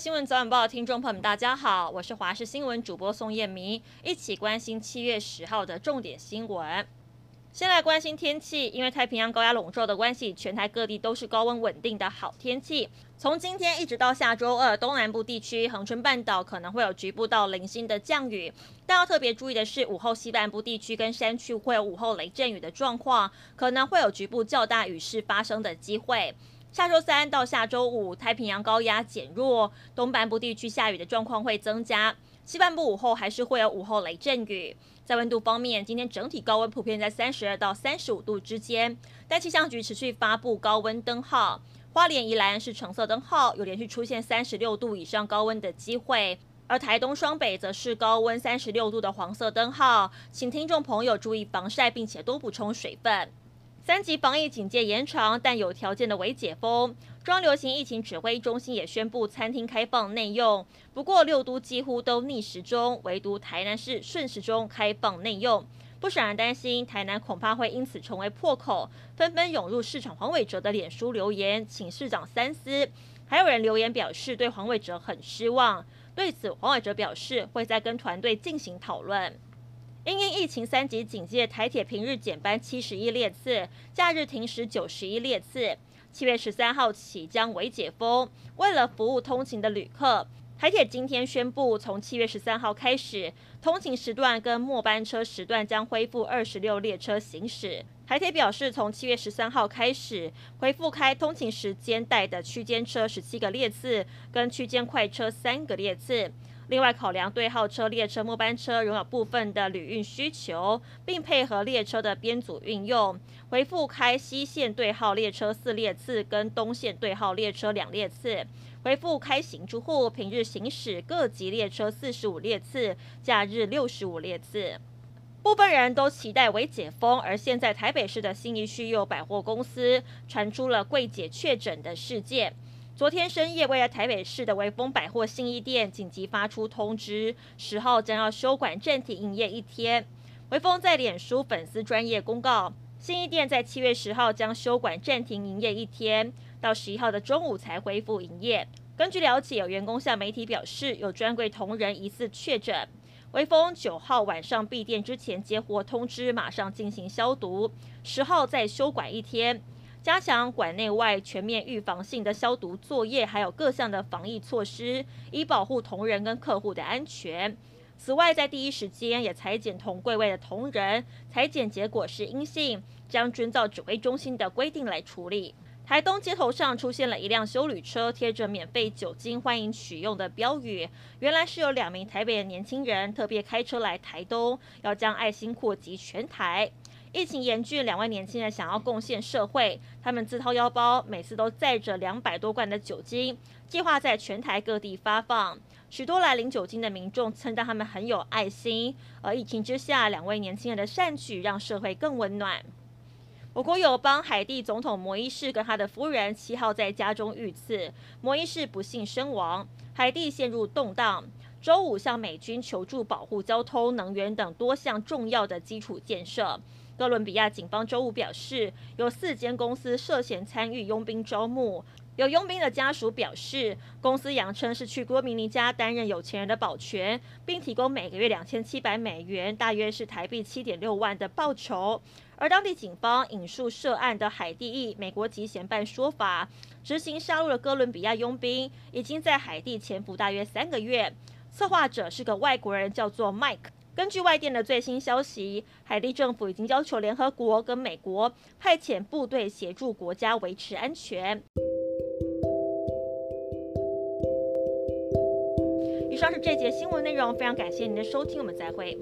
新闻早晚报的听众朋友们，大家好，我是华视新闻主播宋燕明，一起关心七月十号的重点新闻。先来关心天气，因为太平洋高压笼罩的关系，全台各地都是高温稳定的好天气。从今天一直到下周二，东南部地区、恒春半岛可能会有局部到零星的降雨，但要特别注意的是，午后西半部地区跟山区会有午后雷阵雨的状况，可能会有局部较大雨势发生的机会。下周三到下周五，太平洋高压减弱，东半部地区下雨的状况会增加，西半部午后还是会有午后雷阵雨。在温度方面，今天整体高温普遍在三十二到三十五度之间，但气象局持续发布高温灯号，花莲、宜兰是橙色灯号，有连续出现三十六度以上高温的机会，而台东、双北则是高温三十六度的黄色灯号，请听众朋友注意防晒，并且多补充水分。三级防疫警戒延长，但有条件的为解封。中央流行疫情指挥中心也宣布餐厅开放内用，不过六都几乎都逆时钟，唯独台南市顺时钟开放内用。不少人担心台南恐怕会因此成为破口，纷纷涌入市场黄伟哲的脸书留言，请市长三思。还有人留言表示对黄伟哲很失望。对此，黄伟哲表示会再跟团队进行讨论。因应疫情三级警戒，台铁平日减班七十一列次，假日停驶九十一列次。七月十三号起将为解封。为了服务通勤的旅客，台铁今天宣布，从七月十三号开始，通勤时段跟末班车时段将恢复二十六列车行驶。台铁表示，从七月十三号开始恢复开通勤时间带的区间车十七个列次，跟区间快车三个列次。另外，考量对号车列车末班车仍有部分的旅运需求，并配合列车的编组运用，恢复开西线对号列车四列次跟东线对号列车两列次，恢复开行住户平日行驶各级列车四十五列次，假日六十五列次。部分人都期待为解封，而现在台北市的信义区有百货公司传出了柜姐确诊的事件。昨天深夜，位于台北市的威风百货信义店紧急发出通知，十号将要休馆暂停营业一天。威风在脸书粉丝专业公告，信义店在七月十号将休馆暂停营业一天，到十一号的中午才恢复营业。根据了解，有员工向媒体表示，有专柜同仁疑似确诊。微风九号晚上闭店之前接获通知，马上进行消毒，十号再休馆一天。加强馆内外全面预防性的消毒作业，还有各项的防疫措施，以保护同仁跟客户的安全。此外，在第一时间也裁剪同柜位的同仁，裁剪结果是阴性，将遵照指挥中心的规定来处理。台东街头上出现了一辆修旅车，贴着“免费酒精，欢迎取用”的标语，原来是有两名台北的年轻人特别开车来台东，要将爱心扩及全台。疫情严峻，两位年轻人想要贡献社会，他们自掏腰包，每次都载着两百多罐的酒精，计划在全台各地发放。许多来领酒精的民众称赞他们很有爱心，而疫情之下，两位年轻人的善举让社会更温暖。我国友邦海地总统摩伊士跟他的夫人七号在家中遇刺，摩伊士不幸身亡，海地陷入动荡。周五向美军求助保护交通、能源等多项重要的基础建设。哥伦比亚警方周五表示，有四间公司涉嫌参与佣兵招募。有佣兵的家属表示，公司扬称是去郭明尼家担任有钱人的保全，并提供每个月两千七百美元，大约是台币七点六万的报酬。而当地警方引述涉案的海地裔美国籍嫌犯说法，执行杀戮的哥伦比亚佣兵已经在海地潜伏大约三个月，策划者是个外国人，叫做 Mike。根据外电的最新消息，海地政府已经要求联合国跟美国派遣部队协助国家维持安全。以上是这节新闻内容，非常感谢您的收听，我们再会。